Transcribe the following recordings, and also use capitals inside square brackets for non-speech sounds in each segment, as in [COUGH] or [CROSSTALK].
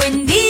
Buen día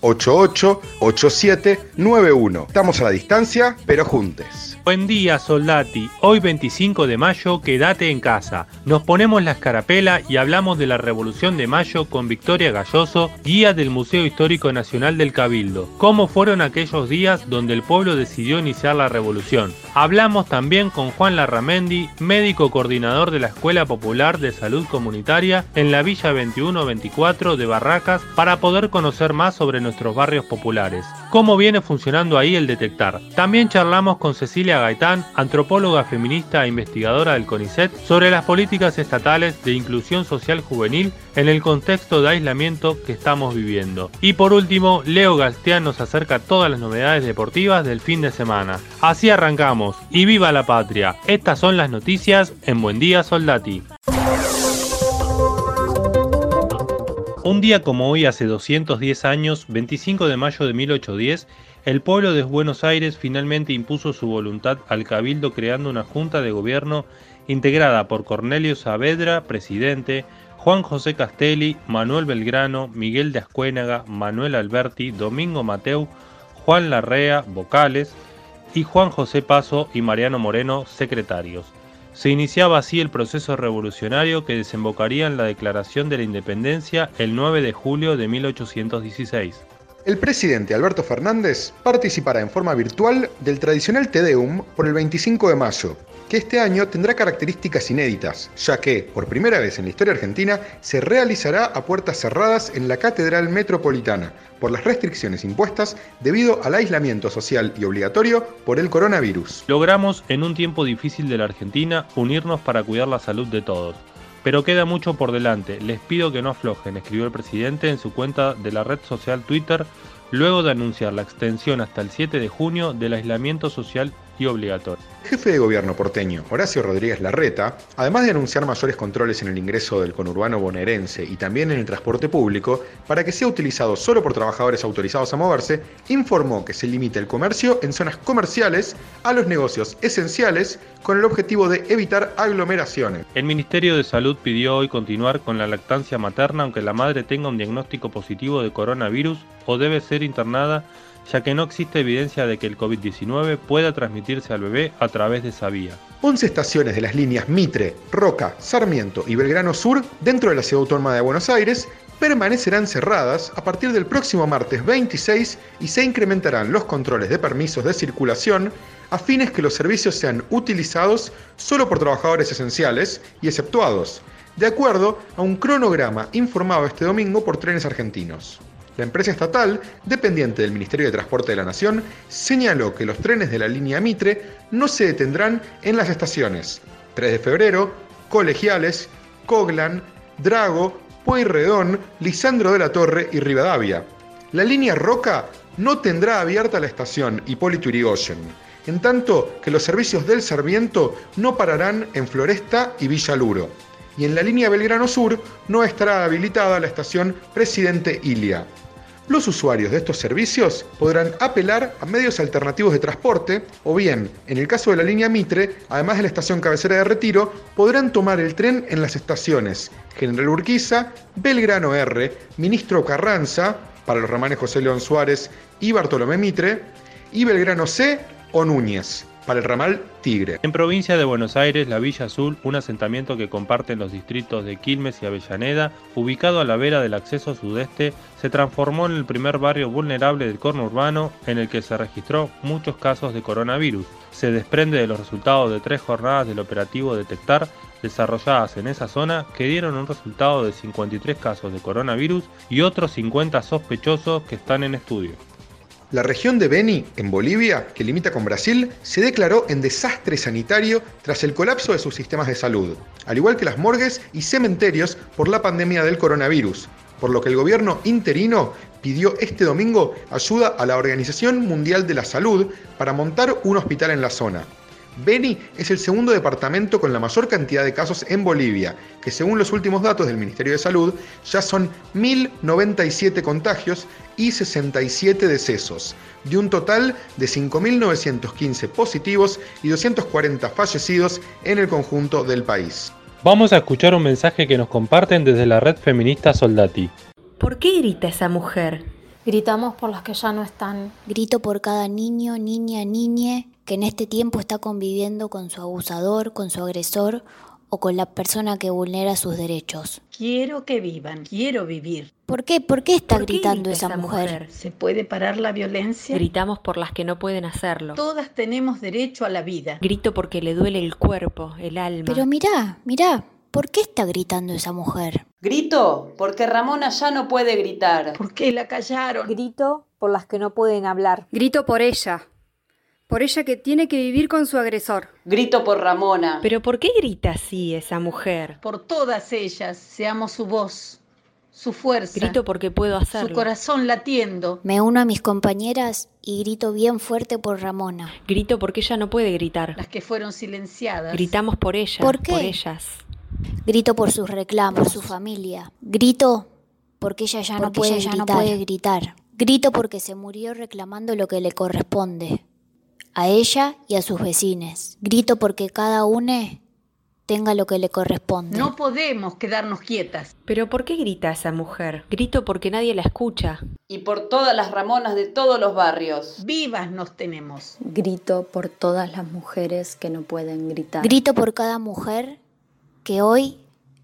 88 8791. Estamos a la distancia, pero juntes. Buen día, soldati. Hoy 25 de mayo, quédate en casa. Nos ponemos la escarapela y hablamos de la Revolución de Mayo con Victoria Galloso, guía del Museo Histórico Nacional del Cabildo. ¿Cómo fueron aquellos días donde el pueblo decidió iniciar la revolución? Hablamos también con Juan Larramendi, médico coordinador de la Escuela Popular de Salud Comunitaria en la Villa 2124 de Barracas, para poder conocer más sobre nuestros barrios populares. ¿Cómo viene funcionando ahí el detectar? También charlamos con Cecilia Gaitán, antropóloga feminista e investigadora del CONICET, sobre las políticas estatales de inclusión social juvenil en el contexto de aislamiento que estamos viviendo. Y por último, Leo Galstián nos acerca todas las novedades deportivas del fin de semana. Así arrancamos, y viva la patria. Estas son las noticias en Buen Día Soldati. Un día como hoy, hace 210 años, 25 de mayo de 1810, el pueblo de Buenos Aires finalmente impuso su voluntad al cabildo creando una junta de gobierno integrada por Cornelio Saavedra, presidente, Juan José Castelli, Manuel Belgrano, Miguel de Ascuénaga, Manuel Alberti, Domingo Mateu, Juan Larrea, vocales, y Juan José Paso y Mariano Moreno, secretarios. Se iniciaba así el proceso revolucionario que desembocaría en la declaración de la independencia el 9 de julio de 1816. El presidente Alberto Fernández participará en forma virtual del tradicional Te Deum por el 25 de mayo, que este año tendrá características inéditas, ya que, por primera vez en la historia argentina, se realizará a puertas cerradas en la Catedral Metropolitana, por las restricciones impuestas debido al aislamiento social y obligatorio por el coronavirus. Logramos, en un tiempo difícil de la Argentina, unirnos para cuidar la salud de todos. Pero queda mucho por delante, les pido que no aflojen, escribió el presidente en su cuenta de la red social Twitter luego de anunciar la extensión hasta el 7 de junio del aislamiento social y obligatorio. El jefe de gobierno porteño, Horacio Rodríguez Larreta, además de anunciar mayores controles en el ingreso del conurbano bonaerense y también en el transporte público, para que sea utilizado solo por trabajadores autorizados a moverse, informó que se limita el comercio en zonas comerciales a los negocios esenciales con el objetivo de evitar aglomeraciones. El Ministerio de Salud pidió hoy continuar con la lactancia materna aunque la madre tenga un diagnóstico positivo de coronavirus o debe ser internada ya que no existe evidencia de que el COVID-19 pueda transmitirse al bebé a través de esa vía. 11 estaciones de las líneas Mitre, Roca, Sarmiento y Belgrano Sur dentro de la Ciudad Autónoma de Buenos Aires permanecerán cerradas a partir del próximo martes 26 y se incrementarán los controles de permisos de circulación a fines que los servicios sean utilizados solo por trabajadores esenciales y exceptuados, de acuerdo a un cronograma informado este domingo por trenes argentinos. La empresa estatal, dependiente del Ministerio de Transporte de la Nación, señaló que los trenes de la línea Mitre no se detendrán en las estaciones 3 de febrero, Colegiales, Coglan, Drago, Pueyrredón, Lisandro de la Torre y Rivadavia. La línea Roca no tendrá abierta la estación Hipólito Yrigoyen, en tanto que los servicios del Sarmiento no pararán en Floresta y Villa Luro. Y en la línea Belgrano Sur no estará habilitada la estación Presidente Ilia. Los usuarios de estos servicios podrán apelar a medios alternativos de transporte o bien, en el caso de la línea Mitre, además de la estación cabecera de Retiro, podrán tomar el tren en las estaciones General Urquiza, Belgrano R, Ministro Carranza, para los ramanes José León Suárez y Bartolomé Mitre, y Belgrano C o Núñez para el ramal Tigre. En provincia de Buenos Aires, la Villa Azul, un asentamiento que comparten los distritos de Quilmes y Avellaneda, ubicado a la vera del acceso sudeste, se transformó en el primer barrio vulnerable del corno urbano en el que se registró muchos casos de coronavirus. Se desprende de los resultados de tres jornadas del operativo Detectar desarrolladas en esa zona que dieron un resultado de 53 casos de coronavirus y otros 50 sospechosos que están en estudio. La región de Beni, en Bolivia, que limita con Brasil, se declaró en desastre sanitario tras el colapso de sus sistemas de salud, al igual que las morgues y cementerios por la pandemia del coronavirus, por lo que el gobierno interino pidió este domingo ayuda a la Organización Mundial de la Salud para montar un hospital en la zona. Beni es el segundo departamento con la mayor cantidad de casos en Bolivia, que según los últimos datos del Ministerio de Salud ya son 1.097 contagios y 67 decesos, de un total de 5.915 positivos y 240 fallecidos en el conjunto del país. Vamos a escuchar un mensaje que nos comparten desde la red feminista Soldati. ¿Por qué grita esa mujer? Gritamos por las que ya no están. Grito por cada niño, niña, niñe que en este tiempo está conviviendo con su abusador, con su agresor o con la persona que vulnera sus derechos. Quiero que vivan, quiero vivir. ¿Por qué? ¿Por qué está ¿Por qué gritando grita esa, esa mujer? mujer? ¿Se puede parar la violencia? Gritamos por las que no pueden hacerlo. Todas tenemos derecho a la vida. Grito porque le duele el cuerpo, el alma. Pero mirá, mirá, ¿por qué está gritando esa mujer? Grito porque Ramona ya no puede gritar. ¿Por qué la callaron? Grito por las que no pueden hablar. Grito por ella, por ella que tiene que vivir con su agresor. Grito por Ramona. Pero ¿por qué grita así esa mujer? Por todas ellas, seamos su voz, su fuerza, Grito porque puedo su hacerlo. corazón latiendo. Me uno a mis compañeras y grito bien fuerte por Ramona. Grito porque ella no puede gritar. Las que fueron silenciadas. Gritamos por ella, ¿Por qué? por ellas. Grito por sus reclamos, por su familia. Grito porque ella ya, no, puede ella ya gritar. no puede gritar. Grito porque se murió reclamando lo que le corresponde. A ella y a sus vecines. Grito porque cada uno tenga lo que le corresponde. No podemos quedarnos quietas. Pero ¿por qué grita esa mujer? Grito porque nadie la escucha. Y por todas las Ramonas de todos los barrios. Vivas nos tenemos. Grito por todas las mujeres que no pueden gritar. Grito por cada mujer que hoy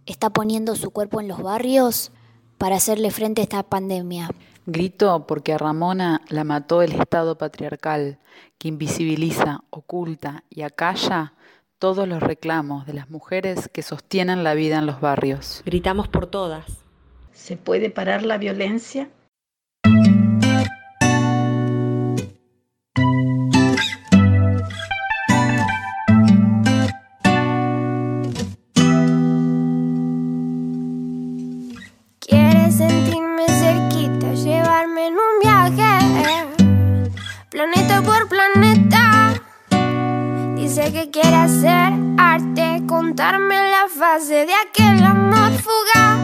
está poniendo su cuerpo en los barrios para hacerle frente a esta pandemia. Grito porque a Ramona la mató el Estado patriarcal, que invisibiliza, oculta y acalla todos los reclamos de las mujeres que sostienen la vida en los barrios. Gritamos por todas. ¿Se puede parar la violencia? Que quiere hacer arte, contarme la fase de aquel amor fugaz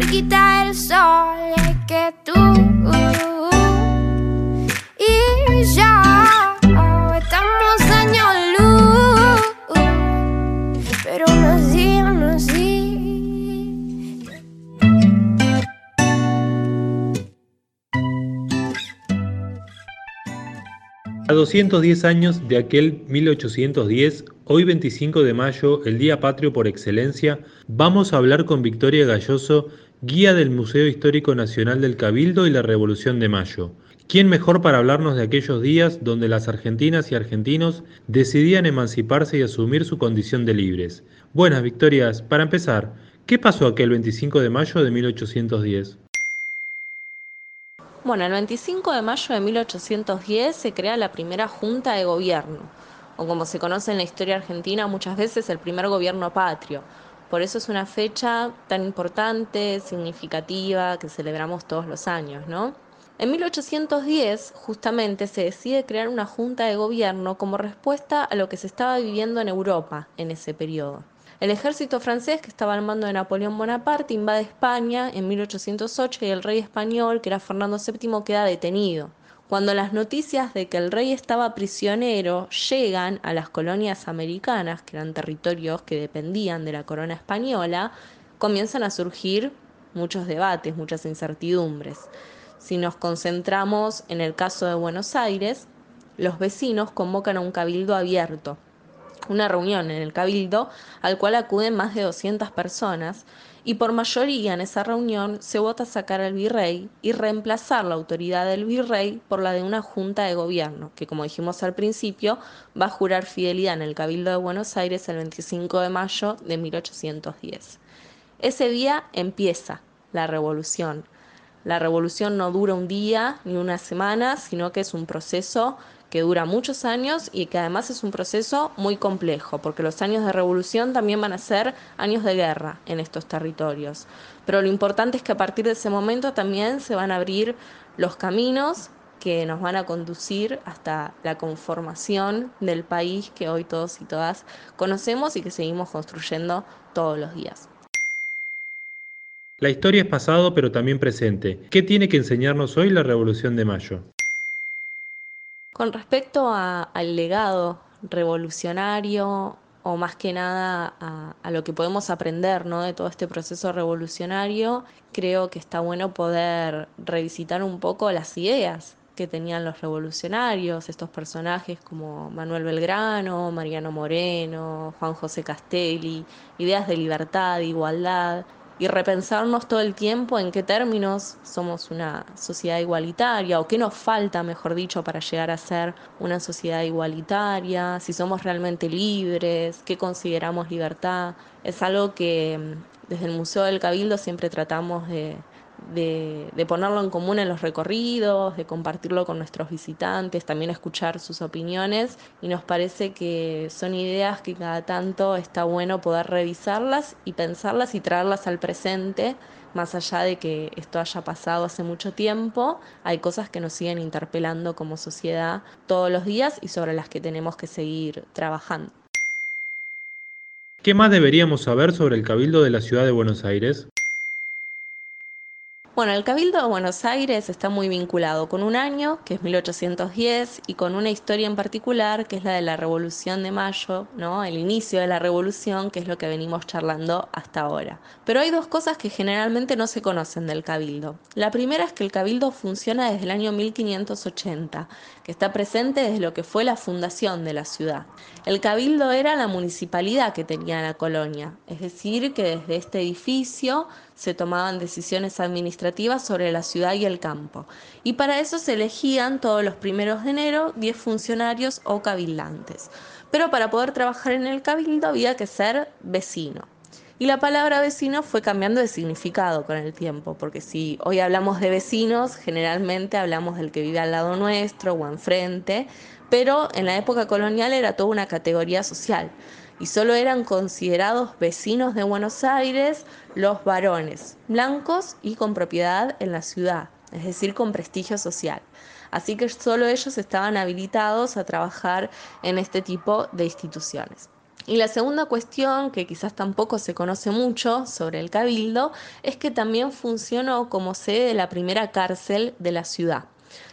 cerquita del sol es que tú y yo estamos años luz. Pero aún así, aún así. A 210 años de aquel 1810, hoy 25 de mayo, el Día Patrio por excelencia, vamos a hablar con Victoria Galloso, guía del Museo Histórico Nacional del Cabildo y la Revolución de Mayo. ¿Quién mejor para hablarnos de aquellos días donde las argentinas y argentinos decidían emanciparse y asumir su condición de libres? Buenas, Victorias. Para empezar, ¿qué pasó aquel 25 de mayo de 1810? Bueno, el 25 de mayo de 1810 se crea la primera Junta de Gobierno, o como se conoce en la historia argentina muchas veces el primer gobierno patrio. Por eso es una fecha tan importante, significativa, que celebramos todos los años, ¿no? En 1810, justamente, se decide crear una junta de gobierno como respuesta a lo que se estaba viviendo en Europa en ese periodo. El ejército francés, que estaba al mando de Napoleón Bonaparte, invade España en 1808 y el rey español, que era Fernando VII, queda detenido, Cuando las noticias de que el rey estaba prisionero llegan a las colonias americanas, que eran territorios que dependían de la corona española, comienzan a surgir muchos debates, muchas incertidumbres. Si nos concentramos en el caso de Buenos Aires, los vecinos convocan a un cabildo abierto, una reunión en el cabildo al cual acuden más de 200 personas y por mayoría en esa reunión se vota sacar al virrey y reemplazar la autoridad del virrey por la de una junta de gobierno, que como dijimos al principio va a jurar fidelidad en el Cabildo de Buenos Aires el 25 de mayo de 1810. Ese día empieza la revolución. La revolución no dura un día ni una semana, sino que es un proceso que dura muchos años y que además es un proceso muy complejo, porque los años de revolución también van a ser años de guerra en estos territorios. Pero lo importante es que a partir de ese momento también se van a abrir los caminos que nos van a conducir hasta la conformación del país que hoy todos y todas conocemos y que seguimos construyendo todos los días. La historia es pasado pero también presente. ¿Qué tiene que enseñarnos hoy la Revolución de Mayo? Con respecto al legado revolucionario o más que nada a, lo que podemos aprender ¿no? de todo este proceso revolucionario, creo que está bueno poder revisitar un poco las ideas que tenían los revolucionarios, estos personajes como Manuel Belgrano, Mariano Moreno, Juan José Castelli, ideas de libertad, igualdad, y repensarnos todo el tiempo en qué términos somos una sociedad igualitaria o qué nos falta, mejor dicho, para llegar a ser una sociedad igualitaria, si somos realmente libres, qué consideramos libertad. Es algo que mm, desde el Museo del Cabildo siempre tratamos de, de, ponerlo en común en los recorridos, de compartirlo con nuestros visitantes, también escuchar sus opiniones y nos parece que son ideas que cada tanto está bueno poder revisarlas y pensarlas y traerlas al presente, más allá de que esto haya pasado hace mucho tiempo, hay cosas que nos siguen interpelando como sociedad todos los días y sobre las que tenemos que seguir trabajando. ¿Qué más deberíamos saber sobre el Cabildo de la Ciudad de Buenos Aires? Bueno, el Cabildo de Buenos Aires está muy vinculado con un año, que es 1810, y con una historia en particular, que es la de la Revolución de Mayo, ¿no? El inicio de la Revolución, que es lo que venimos charlando hasta ahora. Pero hay dos cosas que generalmente no se conocen del Cabildo. La primera es que el Cabildo funciona desde el año 1580, que está presente desde lo que fue la fundación de la ciudad. El Cabildo era la municipalidad que tenía la colonia, es decir, que desde este edificio se tomaban decisiones administrativas sobre la ciudad y el campo. Y para eso se elegían todos los primeros de enero 10 funcionarios o cabildantes. Pero para poder trabajar en el cabildo había que ser vecino. Y la palabra vecino fue cambiando de significado con el tiempo, porque si hoy hablamos de vecinos, generalmente hablamos del que vive al lado nuestro o enfrente, pero en la época colonial era toda una categoría social y solo eran considerados vecinos de Buenos Aires los varones, blancos y con propiedad en la ciudad, es decir, con prestigio social. Así que solo ellos estaban habilitados a trabajar en este tipo de instituciones. Y la segunda cuestión, que quizás tampoco se conoce mucho sobre el cabildo, es que también funcionó como sede de la primera cárcel de la ciudad.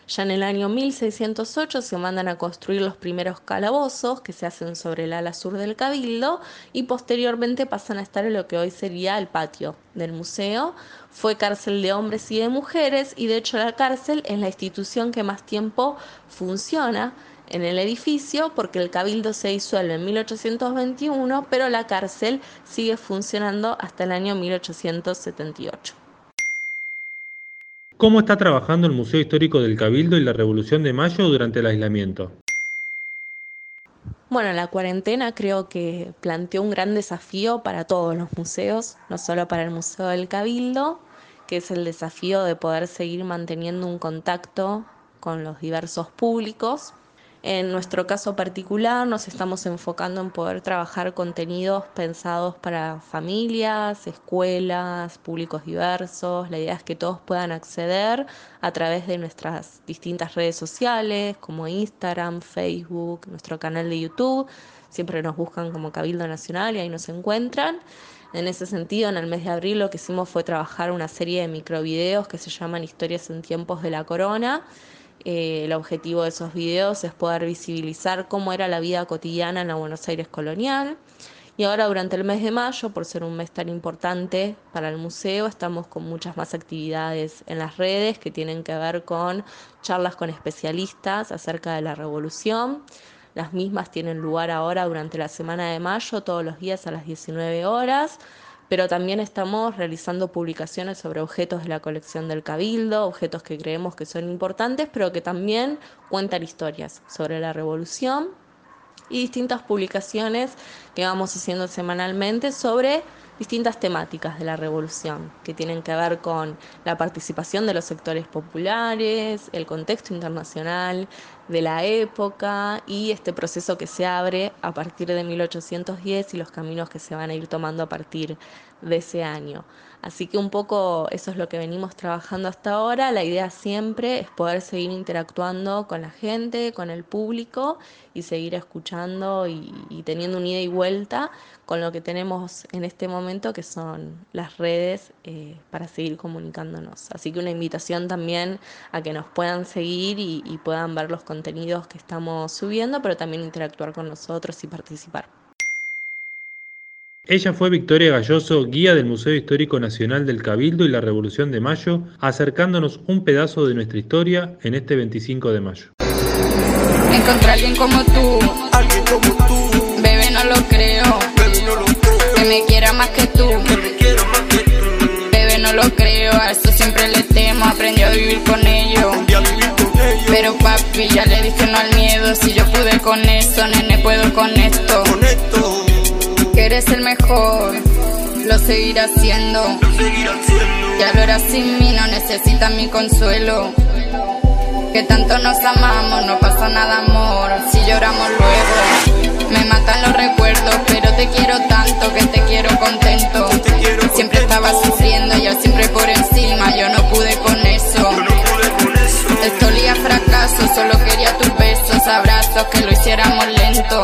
Ya en el año 1608 se mandan a construir los primeros calabozos que se hacen sobre el ala sur del cabildo y posteriormente pasan a estar en lo que hoy sería el patio del museo. Fue cárcel de hombres y de mujeres y de hecho la cárcel es la institución que más tiempo funciona en el edificio porque el cabildo se disuelve en 1821, pero la cárcel sigue funcionando hasta el año 1878. ¿Cómo está trabajando el Museo Histórico del Cabildo y la Revolución de Mayo durante el aislamiento? Bueno, la cuarentena creo que planteó un gran desafío para todos los museos, no solo para el Museo del Cabildo, que es el desafío de poder seguir manteniendo un contacto con los diversos públicos, en nuestro caso particular nos estamos enfocando en poder trabajar contenidos pensados para familias, escuelas, públicos diversos. La idea es que todos puedan acceder a través de nuestras distintas redes sociales como Instagram, Facebook, nuestro canal de YouTube. Siempre nos buscan como Cabildo Nacional y ahí nos encuentran. En ese sentido, en el mes de abril lo que hicimos fue trabajar una serie de microvideos que se llaman Historias en tiempos de la corona Eh, el objetivo de esos videos es poder visibilizar cómo era la vida cotidiana en la Buenos Aires colonial. Y ahora durante el mes de mayo, por ser un mes tan importante para el museo, estamos con muchas más actividades en las redes que tienen que ver con charlas con especialistas acerca de la revolución. Las mismas tienen lugar ahora durante la semana de mayo, todos los días a las 19 horas pero también estamos realizando publicaciones sobre objetos de la colección del Cabildo, objetos que creemos que son importantes, pero que también cuentan historias sobre la revolución y distintas publicaciones que vamos haciendo semanalmente sobre distintas temáticas de la revolución, que tienen que ver con la participación de los sectores populares, el contexto internacional de la época y este proceso que se abre a partir de 1810 y los caminos que se van a ir tomando a partir de ese año. Así que un poco eso es lo que venimos trabajando hasta ahora. La idea siempre es poder seguir interactuando con la gente, con el público y seguir escuchando y, teniendo un ida y vuelta con lo que tenemos en este momento, que son las redes, eh, para seguir comunicándonos. Así que una invitación también a que nos puedan seguir y, y puedan ver los contenidos que estamos subiendo, pero también interactuar con nosotros y participar. Ella fue Victoria Galloso, guía del Museo Histórico Nacional del Cabildo y la Revolución de Mayo, acercándonos un pedazo de nuestra historia en este 25 de mayo. Encontrar a alguien como tú, alguien como tú, bebé no lo creo, bebé no lo creo. que me quiera más que tú, que me quiera más que tú, bebé no lo creo, a eso siempre le temo, aprendí a vivir con ello. Pero papi, ya le dije no al miedo, si yo pude con eso, nene, puedo con esto. Con esto eres el mejor, lo seguiré haciendo. Ya lo era sin mí, no necesitas mi consuelo. Que tanto nos amamos, no pasa nada amor, si lloramos luego. Me matan los recuerdos, pero te quiero tanto que te quiero contento. Siempre estaba sufriendo, yo siempre por encima, yo no pude con eso. Esto olía fracaso, solo quería tus besos, abrazos, que lo hiciéramos lento.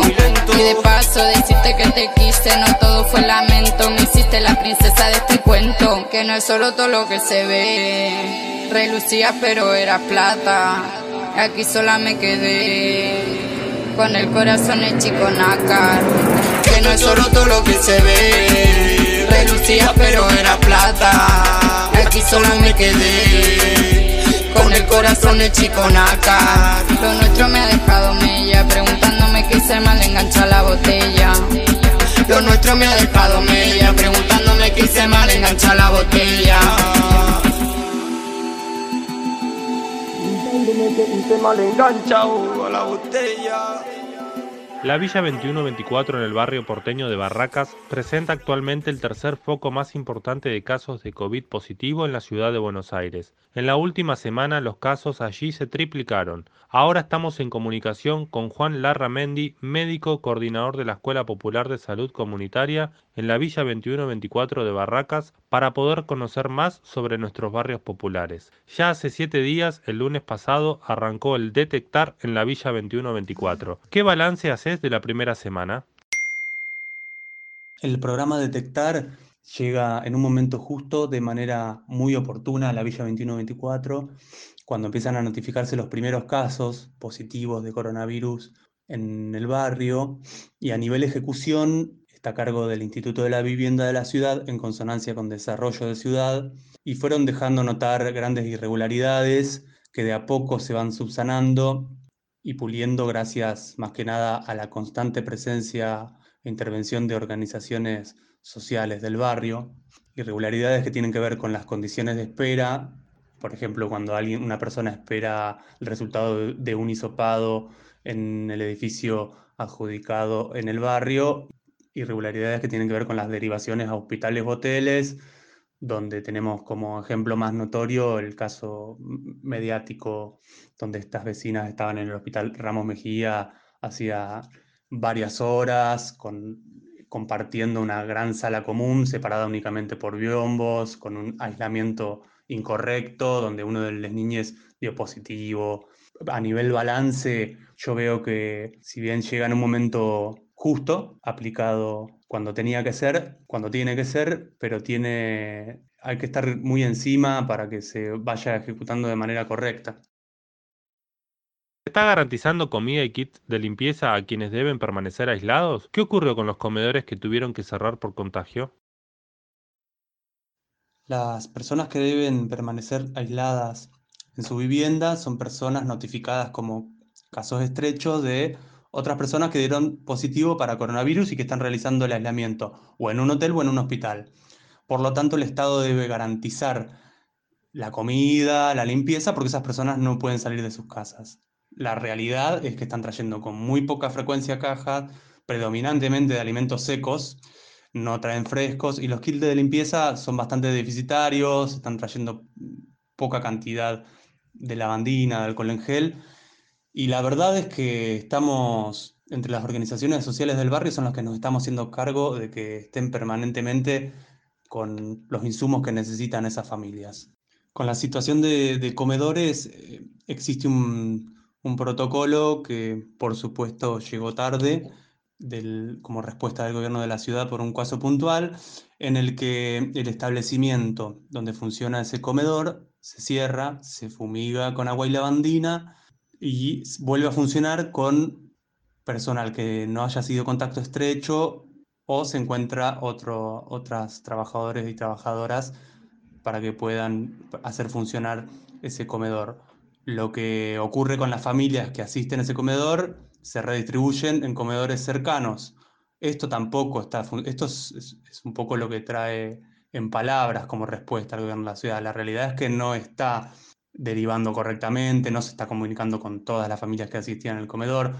Y de paso que te quise, no todo fue lamento. Me hiciste la princesa de este cuento, que no es solo todo lo que se ve. Relucía pero era plata, aquí sola me quedé. Con el corazón hecho con nácar, que no es solo todo lo que se ve. Relucía pero era plata, aquí sola me quedé con el corazón de chiconaca. Lo nuestro me ha dejado mella, preguntándome qué hice mal engancha la botella. Lo nuestro me ha dejado mella, preguntándome qué hice mal engancha la botella. Hice mal enganchado a la botella. La Villa 2124 en el barrio porteño de Barracas presenta actualmente el tercer foco más importante de casos de COVID positivo en la ciudad de Buenos Aires. En la última semana los casos allí se triplicaron. Ahora estamos en comunicación con Juan Larramendi, médico coordinador de la Escuela Popular de Salud Comunitaria en la Villa 2124 de Barracas, para poder conocer más sobre nuestros barrios populares. Ya hace siete días, el lunes pasado, arrancó el Detectar en la Villa 2124. ¿Qué balance haces de la primera semana? El programa Detectar llega en un momento justo, de manera muy oportuna, a la Villa 2124, cuando empiezan a notificarse los primeros casos positivos de coronavirus en el barrio y a nivel ejecución está a cargo del Instituto de la Vivienda de la Ciudad en consonancia con Desarrollo de Ciudad y fueron dejando notar grandes irregularidades que de a poco se van subsanando y puliendo gracias más que nada a la constante presencia e intervención de organizaciones sociales del barrio, irregularidades que tienen que ver con las condiciones de espera, por ejemplo, cuando alguien, una persona espera el resultado de un hisopado en el edificio adjudicado en el barrio irregularidades que tienen que ver con las derivaciones a hospitales o hoteles, donde tenemos como ejemplo más notorio el caso mediático donde estas vecinas estaban en el hospital Ramos Mejía hacía varias horas con, compartiendo una gran sala común separada únicamente por biombos, con un aislamiento incorrecto, donde uno de las niñas dio positivo. A nivel balance, yo veo que si bien llega en un momento justo, aplicado cuando tenía que ser, cuando tiene que ser, pero tiene, hay que estar muy encima para que se vaya ejecutando de manera correcta. ¿Está garantizando comida y kit de limpieza a quienes deben permanecer aislados? ¿Qué ocurrió con los comedores que tuvieron que cerrar por contagio? Las personas que deben permanecer aisladas en su vivienda son personas notificadas como casos estrechos de otras personas que dieron positivo para coronavirus y que están realizando el aislamiento, o en un hotel o en un hospital. Por lo tanto, el Estado debe garantizar la comida, la limpieza, porque esas personas no pueden salir de sus casas. La realidad es que están trayendo con muy poca frecuencia cajas, predominantemente de alimentos secos, no traen frescos y los kits de limpieza son bastante deficitarios, están trayendo poca cantidad de lavandina, de alcohol en gel. Y la verdad es que estamos, entre las organizaciones sociales del barrio, son las que nos estamos haciendo cargo de que estén permanentemente con los insumos que necesitan esas familias. Con la situación de, comedores, eh, existe un, un protocolo que, por supuesto, llegó tarde como respuesta del gobierno de la ciudad por un caso puntual, en el que el establecimiento donde funciona ese comedor se cierra, se fumiga con agua y lavandina y vuelve a funcionar con personal que no haya sido contacto estrecho o se encuentra otro, otras trabajadores y trabajadoras para que puedan hacer funcionar ese comedor. Lo que ocurre con las familias que asisten a ese comedor se redistribuyen en comedores cercanos. Esto tampoco está, esto es, un poco lo que trae en palabras como respuesta al gobierno de la ciudad. La realidad es que no está derivando correctamente, no se está comunicando con todas las familias que asistían al comedor.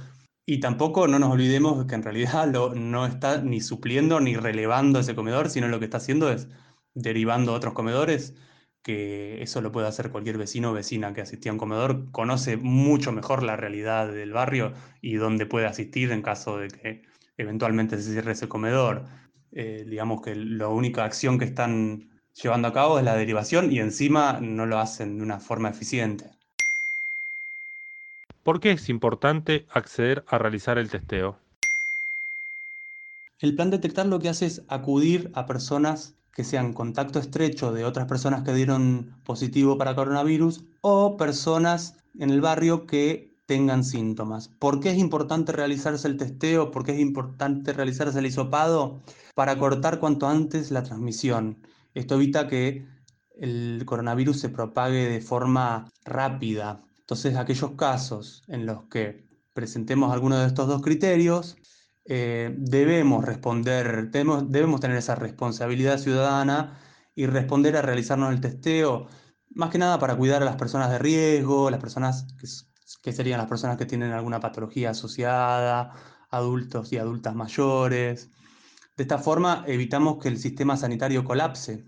Y tampoco no nos olvidemos que en realidad no está ni supliendo ni relevando ese comedor, sino lo que está haciendo es derivando a otros comedores que eso lo puede hacer cualquier vecino o vecina que asistía a un comedor, conoce mucho mejor la realidad del barrio y dónde puede asistir en caso de que eventualmente se cierre ese comedor. Eh, digamos que la única acción que están llevando a cabo es la derivación y encima no lo hacen de una forma eficiente. ¿Por qué es importante acceder a realizar el testeo? El plan detectar lo que hace es acudir a personas que sean contacto estrecho de otras personas que dieron positivo para coronavirus o personas en el barrio que tengan síntomas. ¿Por qué es importante realizarse el testeo? ¿Por qué es importante realizarse el hisopado? Para cortar cuanto antes la transmisión. Esto evita que el coronavirus se propague de forma rápida. Entonces, aquellos casos en los que presentemos alguno de estos dos criterios, eh, debemos responder, debemos, debemos tener esa responsabilidad ciudadana y responder a realizarnos el testeo, más que nada para cuidar a las personas de riesgo, las personas que, serían las personas que tienen alguna patología asociada, adultos y adultas mayores. De esta forma evitamos que el sistema sanitario colapse.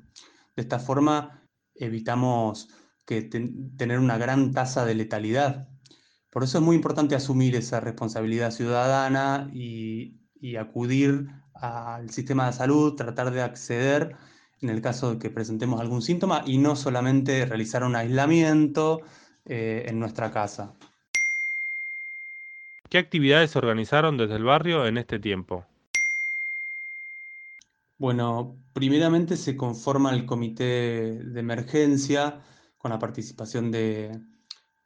De esta forma evitamos que tener una gran tasa de letalidad. Por eso es muy importante asumir esa responsabilidad ciudadana y, acudir al sistema de salud, tratar de acceder en el caso de que presentemos algún síntoma y no solamente realizar un aislamiento eh, en nuestra casa. ¿Qué actividades se organizaron desde el barrio en este tiempo? Bueno, primeramente se conforma el comité de emergencia con la participación de,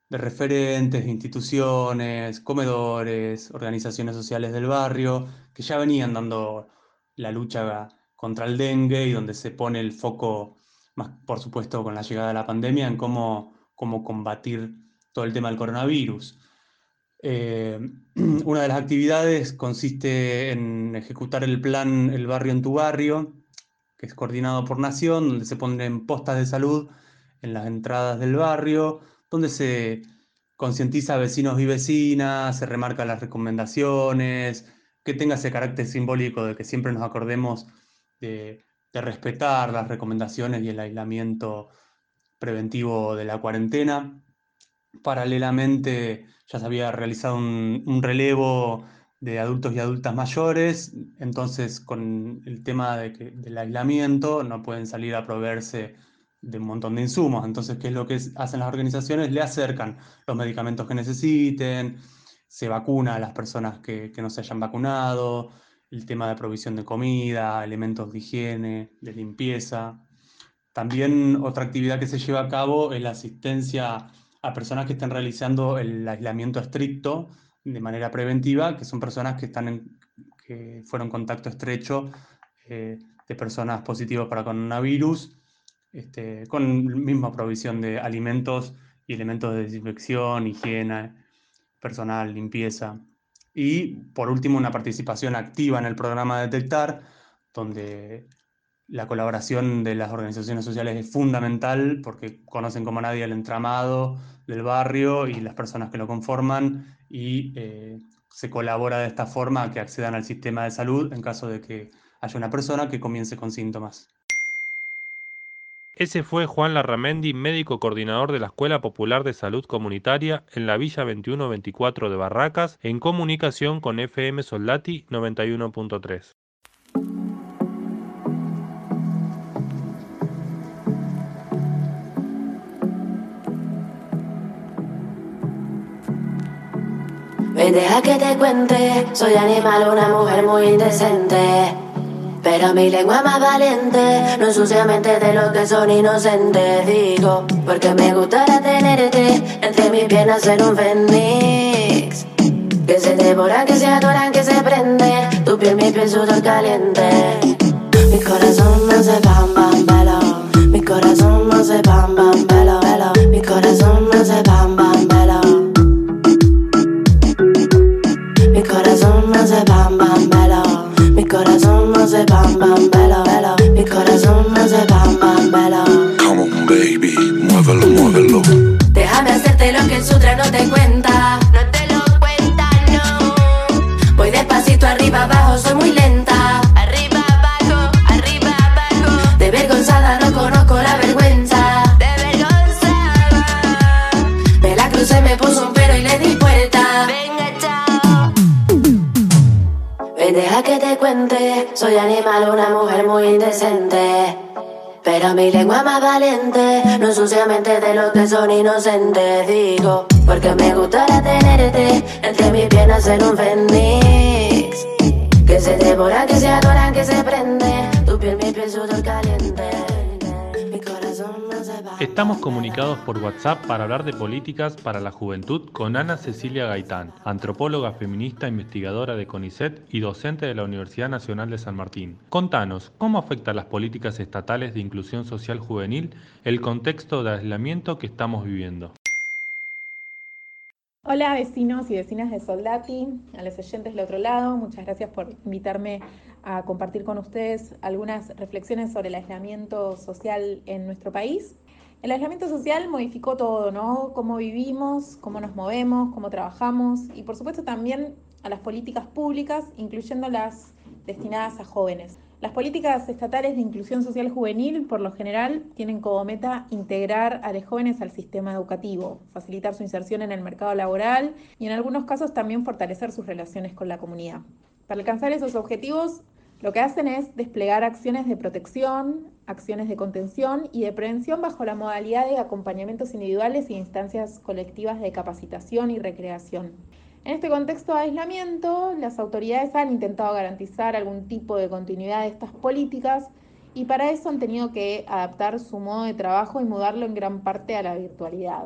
de referentes, instituciones, comedores, organizaciones sociales del barrio, que ya venían dando la lucha contra el dengue y donde se pone el foco, más por supuesto con la llegada de la pandemia, en cómo, cómo combatir todo el tema del coronavirus. Eh, [CLEARS THROAT] una de las actividades consiste en ejecutar el plan El barrio en tu barrio, que es coordinado por Nación, donde se ponen postas de salud en las entradas del barrio, donde se concientiza a vecinos y vecinas, se remarcan las recomendaciones, que tenga ese carácter simbólico de que siempre nos acordemos de, respetar las recomendaciones y el aislamiento preventivo de la cuarentena. Paralelamente ya se había realizado un, relevo de adultos y adultas mayores, entonces con el tema del aislamiento no pueden salir a proveerse de un montón de insumos. Entonces, ¿qué es lo que hacen las organizaciones? Le acercan los medicamentos que necesiten, se vacuna a las personas que, no se hayan vacunado, el tema de provisión de comida, elementos de higiene, de limpieza. También otra actividad que se lleva a cabo es la asistencia a personas que están realizando el aislamiento estricto de manera preventiva, que son personas que, están en, que fueron contacto estrecho eh, de personas positivas para coronavirus, este, con misma provisión de alimentos y elementos de desinfección, higiene personal, limpieza. Y por último, una participación activa en el programa Detectar, donde la colaboración de las organizaciones sociales es fundamental porque conocen como nadie el entramado del barrio y las personas que lo conforman y eh, se colabora de esta forma a que accedan al sistema de salud en caso de que haya una persona que comience con síntomas. Ese fue Juan Larramendi, médico coordinador de la Escuela Popular de Salud Comunitaria en la Villa 2124 de Barracas, en comunicación con FM Soldati 91.3. Ven, deja que te cuente, soy animal, una mujer muy indecente. Pero mi lengua más valiente, no ensucia mente de los que son inocentes. Digo, porque me gustaría tenerte entre mis piernas en un fénix. Que se devora, que se adoran, que se prende. Tu piel, mi piel, sudor caliente. Mi corazón no se bam, bam, velo. Mi corazón no se bam, bam, velo, velo. Mi corazón no se bam, bam, velo. Mi corazón no se bam, bam, se bam, bam. Mi corazón no se bam, bam, velo. Come on, baby, muévelo, muévelo. Déjame hacerte lo que el sutra no te cuenta. No te lo cuenta, no. Voy despacito arriba, abajo, soy muy lenta. Soy animal, una mujer muy indecente. Pero mi lengua más valiente, no ensucia mente de los que son inocentes. Digo, porque me gustaría tenerte entre mis piernas en un fénix. Que se devora, que se adoran, que se prende. Tu piel, mi piel, sudor caliente. Estamos comunicados por WhatsApp para hablar de políticas para la juventud con Ana Cecilia Gaitán, antropóloga feminista, investigadora de CONICET y docente de la Universidad Nacional de San Martín. Contanos, ¿cómo afectan las políticas estatales de inclusión social juvenil el contexto de aislamiento que estamos viviendo? Hola vecinos y vecinas de Soldati, a los oyentes del otro lado, muchas gracias por invitarme a compartir con ustedes algunas reflexiones sobre el aislamiento social en nuestro país. El aislamiento social modificó todo, ¿no? Cómo vivimos, cómo nos movemos, cómo trabajamos y por supuesto también a las políticas públicas, incluyendo las destinadas a jóvenes. Las políticas estatales de inclusión social juvenil, por lo general, tienen como meta integrar a los jóvenes al sistema educativo, facilitar su inserción en el mercado laboral y en algunos casos también fortalecer sus relaciones con la comunidad. Para alcanzar esos objetivos, lo que hacen es desplegar acciones de protección, acciones de contención y de prevención bajo la modalidad de acompañamientos individuales e instancias colectivas de capacitación y recreación. En este contexto de aislamiento, las autoridades han intentado garantizar algún tipo de continuidad de estas políticas y para eso han tenido que adaptar su modo de trabajo y mudarlo en gran parte a la virtualidad.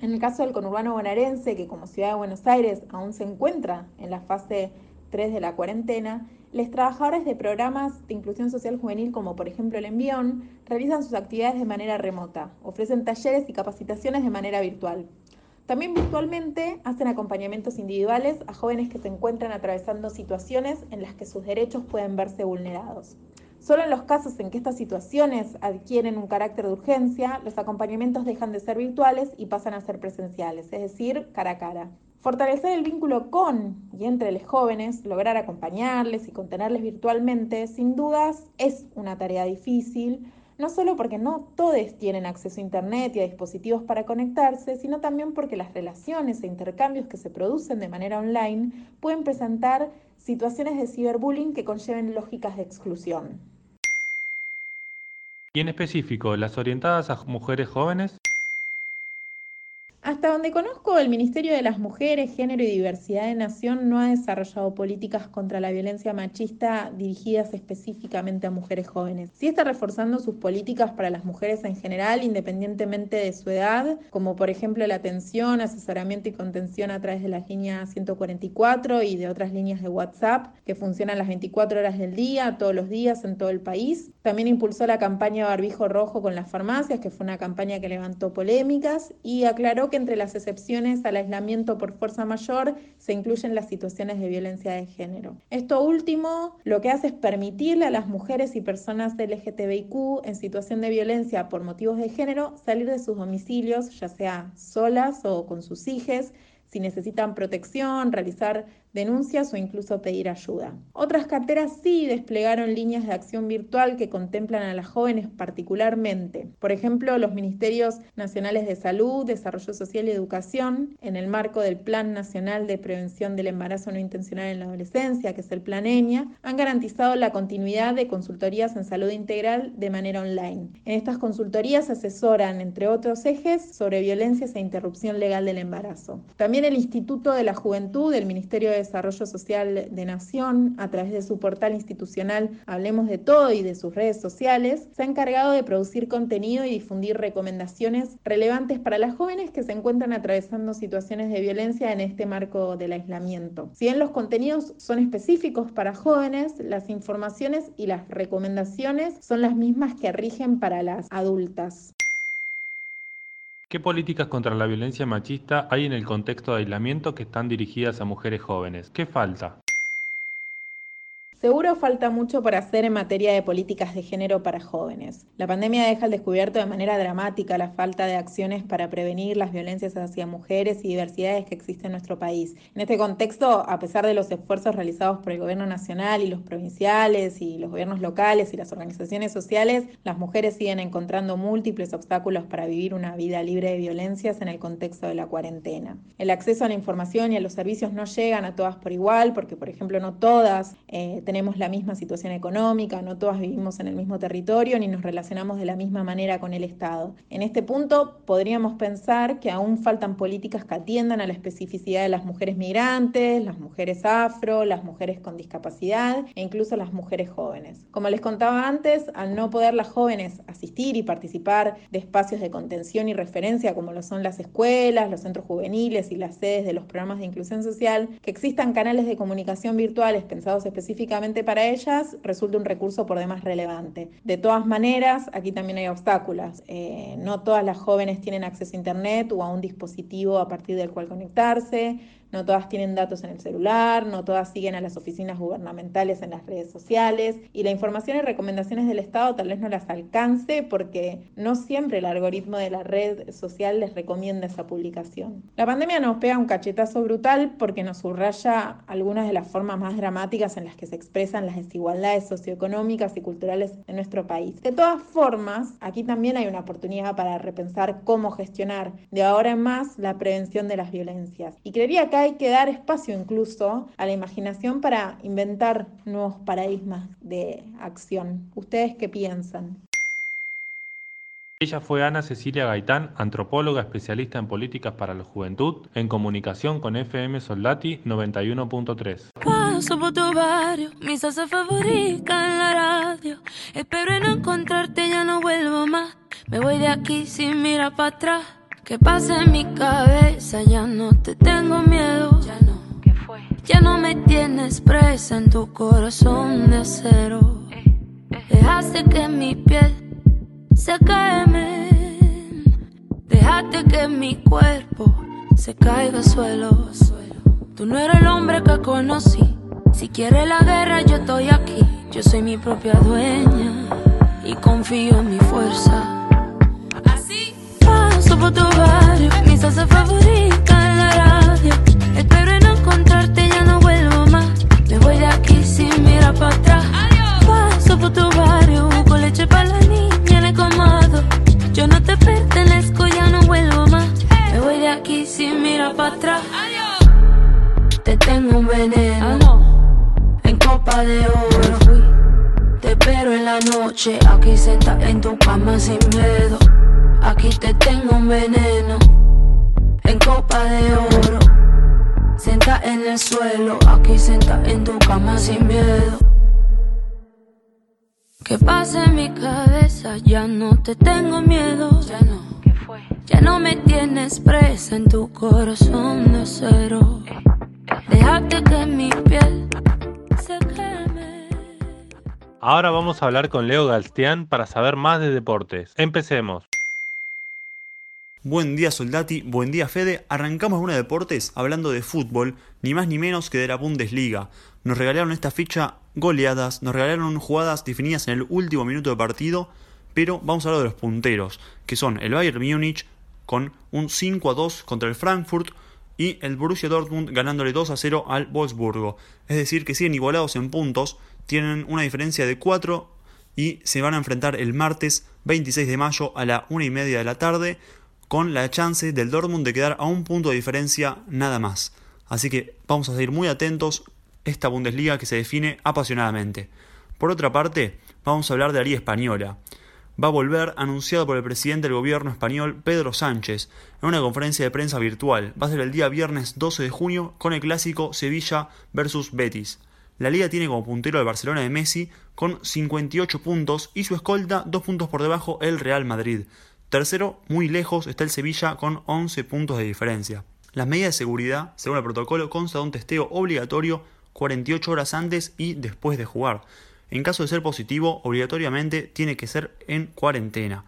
En el caso del conurbano bonaerense, que como ciudad de Buenos Aires aún se encuentra en la fase 3 de la cuarentena, los trabajadores de programas de inclusión social juvenil, como por ejemplo el Envión, realizan sus actividades de manera remota, ofrecen talleres y capacitaciones de manera virtual. También virtualmente hacen acompañamientos individuales a jóvenes que se encuentran atravesando situaciones en las que sus derechos pueden verse vulnerados. Solo en los casos en que estas situaciones adquieren un carácter de urgencia, los acompañamientos dejan de ser virtuales y pasan a ser presenciales, es decir, cara a cara. Fortalecer el vínculo con y entre los jóvenes, lograr acompañarles y contenerles virtualmente, sin dudas es una tarea difícil, no solo porque no todos tienen acceso a Internet y a dispositivos para conectarse, sino también porque las relaciones e intercambios que se producen de manera online pueden presentar situaciones de ciberbullying que conlleven lógicas de exclusión. Y en específico, las orientadas a mujeres jóvenes. Hasta donde conozco, el Ministerio de las Mujeres, Género y Diversidad de Nación no ha desarrollado políticas contra la violencia machista dirigidas específicamente a mujeres jóvenes. Sí está reforzando sus políticas para las mujeres en general, independientemente de su edad, como por ejemplo la atención, asesoramiento y contención a través de las líneas 144 y de otras líneas de WhatsApp que funcionan las 24 horas del día, todos los días en todo el país. También impulsó la campaña Barbijo Rojo con las farmacias, que fue una campaña que levantó polémicas y aclaró que entre las excepciones al aislamiento por fuerza mayor se incluyen las situaciones de violencia de género. Esto último lo que hace es permitirle a las mujeres y personas LGTBIQ en situación de violencia por motivos de género salir de sus domicilios, ya sea solas o con sus hijos, si necesitan protección, realizar denuncias o incluso pedir ayuda. Otras carteras sí desplegaron líneas de acción virtual que contemplan a las jóvenes particularmente. Por ejemplo, los Ministerios Nacionales de Salud, Desarrollo Social y Educación, en el marco del Plan Nacional de Prevención del Embarazo No Intencional en la Adolescencia, que es el Plan EñA, han garantizado la continuidad de consultorías en salud integral de manera online. En estas consultorías asesoran, entre otros ejes, sobre violencias e interrupción legal del embarazo. También el Instituto de la Juventud del Ministerio de Desarrollo Social de Nación, a través de su portal institucional Hablemos de Todo y de sus redes sociales, se ha encargado de producir contenido y difundir recomendaciones relevantes para las jóvenes que se encuentran atravesando situaciones de violencia en este marco del aislamiento. Si bien los contenidos son específicos para jóvenes, las informaciones y las recomendaciones son las mismas que rigen para las adultas. ¿Qué políticas contra la violencia machista hay en el contexto de aislamiento que están dirigidas a mujeres jóvenes? ¿Qué falta? Seguro falta mucho por hacer en materia de políticas de género para jóvenes. La pandemia deja al descubierto de manera dramática la falta de acciones para prevenir las violencias hacia mujeres y diversidades que existen en nuestro país. En este contexto, a pesar de los esfuerzos realizados por el gobierno nacional y los provinciales y los gobiernos locales y las organizaciones sociales, las mujeres siguen encontrando múltiples obstáculos para vivir una vida libre de violencias en el contexto de la cuarentena. El acceso a la información y a los servicios no llegan a todas por igual, porque por ejemplo no todas eh, tenemos la misma situación económica, no todas vivimos en el mismo territorio ni nos relacionamos de la misma manera con el Estado. En este punto podríamos pensar que aún faltan políticas que atiendan a la especificidad de las mujeres migrantes, las mujeres afro, las mujeres con discapacidad e incluso las mujeres jóvenes. Como les contaba antes, al no poder las jóvenes asistir y participar de espacios de contención y referencia como lo son las escuelas, los centros juveniles y las sedes de los programas de inclusión social, que existan canales de comunicación virtuales pensados específicamente para ellas resulta un recurso por demás relevante. De todas maneras, aquí también hay obstáculos. Eh, no todas las jóvenes tienen acceso a Internet o a un dispositivo a partir del cual conectarse no todas tienen datos en el celular, no todas siguen a las oficinas gubernamentales en las redes sociales y la información y recomendaciones del Estado tal vez no las alcance porque no siempre el algoritmo de la red social les recomienda esa publicación. La pandemia nos pega un cachetazo brutal porque nos subraya algunas de las formas más dramáticas en las que se expresan las desigualdades socioeconómicas y culturales en nuestro país. De todas formas, aquí también hay una oportunidad para repensar cómo gestionar de ahora en más la prevención de las violencias. Y creería que hay que dar espacio incluso a la imaginación para inventar nuevos paradigmas de acción. ¿Ustedes qué piensan? Ella fue Ana Cecilia Gaitán, antropóloga especialista en políticas para la juventud, en comunicación con FM Soldati 91.3. Paso por tu barrio, mi salsa favorita en la radio. Espero no encontrarte, ya no vuelvo más. Me voy de aquí sin mirar para atrás. ¿Qué pasa en mi cabeza? Ya no te tengo miedo. Ya no, ¿qué fue? Ya no me tienes presa en tu corazón de acero. Dejaste que mi piel se queme. Dejaste que mi cuerpo se caiga al suelo. Tú no eres el hombre que conocí. Si quieres la guerra, yo estoy aquí. Yo soy mi propia dueña y confío en mi fuerza por tu barrio, mi salsa favorita en la radio. Espero no encontrarte, ya no vuelvo más. Me voy de aquí sin mirar para atrás. Paso por tu barrio, con leche para la niña en el comado. Yo no te pertenezco, ya no vuelvo más. Me voy de aquí sin mirar para atrás. Te tengo un veneno en copa de oro. Te espero en la noche, aquí sentada en tu cama sin miedo. Aquí te tengo un veneno en copa de oro. Senta en el suelo, aquí senta en tu cama sin miedo. Que pasa en mi cabeza, ya no te tengo miedo. Ya no. ¿Qué fue? Ya no me tienes presa en tu corazón de acero. Déjate que mi piel se queme. Ahora vamos a hablar con Leo Galstián para saber más de deportes. Empecemos. Buen día Soldati, buen día Fede. Arrancamos una de deportes hablando de fútbol, ni más ni menos que de la Bundesliga. Nos regalaron esta ficha goleadas, nos regalaron jugadas definidas en el último minuto de partido, pero vamos a hablar de los punteros, que son el Bayern Múnich con un 5 a 2 contra el Frankfurt y el Borussia Dortmund ganándole 2 a 0 al Wolfsburgo. Es decir, que siguen igualados en puntos, tienen una diferencia de 4 y se van a enfrentar el martes 26 de mayo a la 1 y media de la tarde con la chance del Dortmund de quedar a un punto de diferencia nada más. Así que vamos a seguir muy atentos esta Bundesliga que se define apasionadamente. Por otra parte, vamos a hablar de la Liga Española. Va a volver anunciado por el presidente del gobierno español Pedro Sánchez en una conferencia de prensa virtual. Va a ser el día viernes 12 de junio con el clásico Sevilla versus Betis. La liga tiene como puntero al Barcelona de Messi con 58 puntos y su escolta dos puntos por debajo el Real Madrid. Tercero, muy lejos, está el Sevilla con 11 puntos de diferencia. Las medidas de seguridad, según el protocolo, consta de un testeo obligatorio 48 horas antes y después de jugar. En caso de ser positivo, obligatoriamente tiene que ser en cuarentena.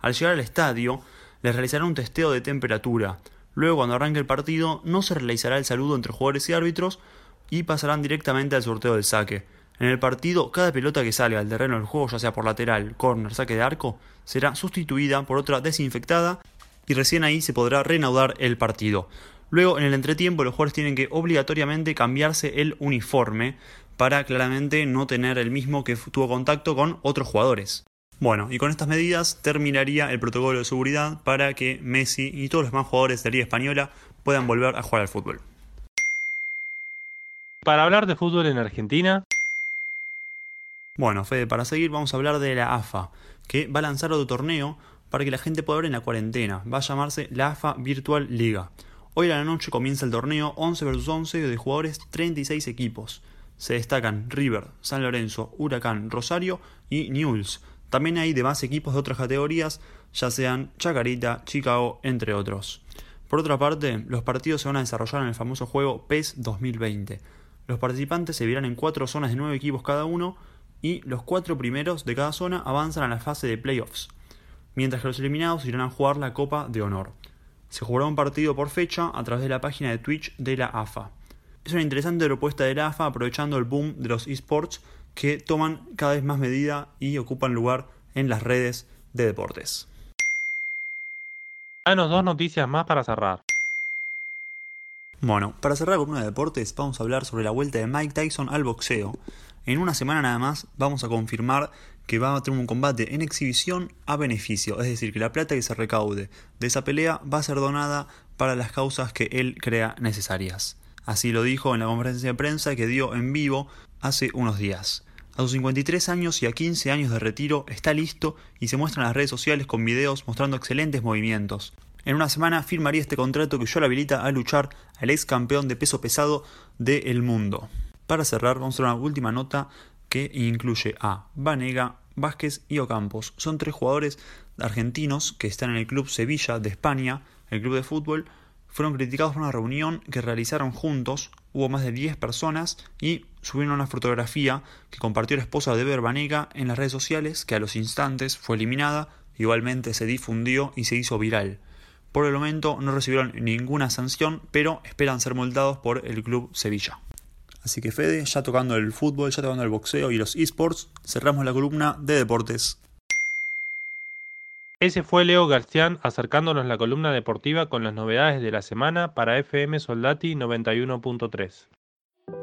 Al llegar al estadio, les realizarán un testeo de temperatura. Luego, cuando arranque el partido, no se realizará el saludo entre jugadores y árbitros y pasarán directamente al sorteo del saque. En el partido, cada pelota que salga al terreno del juego, ya sea por lateral, corner, saque de arco, será sustituida por otra desinfectada y recién ahí se podrá reanudar el partido. Luego, en el entretiempo, los jugadores tienen que obligatoriamente cambiarse el uniforme para claramente no tener el mismo que tuvo contacto con otros jugadores. Bueno, y con estas medidas terminaría el protocolo de seguridad para que Messi y todos los demás jugadores de la Liga Española puedan volver a jugar al fútbol. Para hablar de fútbol en Argentina, bueno, Fede, para seguir vamos a hablar de la AFA, que va a lanzar otro torneo para que la gente pueda ver en la cuarentena. Va a llamarse la AFA Virtual Liga. Hoy a la noche comienza el torneo 11 vs 11 de jugadores 36 equipos. Se destacan River, San Lorenzo, Huracán, Rosario y Newell's. También hay demás equipos de otras categorías, ya sean Chacarita, Chicago, entre otros. Por otra parte, los partidos se van a desarrollar en el famoso juego PES 2020. Los participantes se verán en cuatro zonas de nueve equipos cada uno y los cuatro primeros de cada zona avanzan a la fase de playoffs, mientras que los eliminados irán a jugar la Copa de Honor. Se jugará un partido por fecha a través de la página de Twitch de la AFA. Es una interesante propuesta de la AFA aprovechando el boom de los esports que toman cada vez más medida y ocupan lugar en las redes de deportes. Danos dos noticias más para cerrar. Bueno, para cerrar con una de deportes, vamos a hablar sobre la vuelta de Mike Tyson al boxeo. En una semana nada más vamos a confirmar que va a tener un combate en exhibición a beneficio, es decir, que la plata que se recaude de esa pelea va a ser donada para las causas que él crea necesarias. Así lo dijo en la conferencia de prensa que dio en vivo hace unos días. A sus 53 años y a 15 años de retiro está listo y se muestra en las redes sociales con videos mostrando excelentes movimientos. En una semana firmaría este contrato que yo lo habilita a luchar al ex campeón de peso pesado del mundo. Para cerrar, vamos a una última nota que incluye a Vanega, Vázquez y Ocampos. Son tres jugadores argentinos que están en el Club Sevilla de España, el club de fútbol. Fueron criticados por una reunión que realizaron juntos. Hubo más de 10 personas y subieron una fotografía que compartió la esposa de Eber Vanega en las redes sociales, que a los instantes fue eliminada. Igualmente se difundió y se hizo viral. Por el momento no recibieron ninguna sanción, pero esperan ser multados por el Club Sevilla. Así que Fede, ya tocando el fútbol, ya tocando el boxeo y los esports, cerramos la columna de deportes. Ese fue Leo Garcián acercándonos la columna deportiva con las novedades de la semana para FM Soldati 91.3.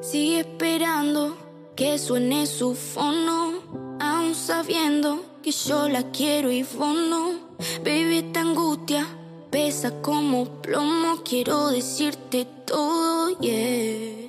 Sigue esperando que suene su fono, aún sabiendo que yo la quiero y vos no. Baby, esta angustia pesa como plomo, quiero decirte todo, yeah.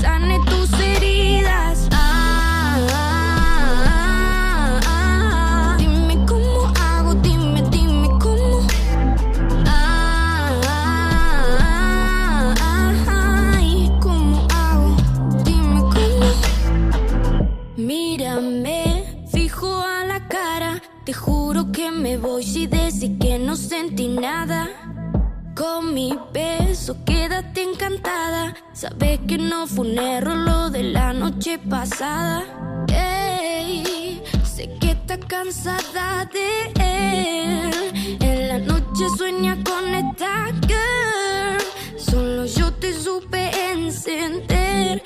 Sane tus heridas. Ah, ah, ah, dime cómo hago, dime, dime cómo. Ay, ¿cómo hago? Dime cómo. Mírame, fijo a la cara. Te juro que me voy si decís que no sentí nada. Con mi beso, quédate encantada. Sabes que no fue un error lo de la noche pasada. Sé que está cansada de él. En la noche sueña con esta girl. Solo yo te supe encender.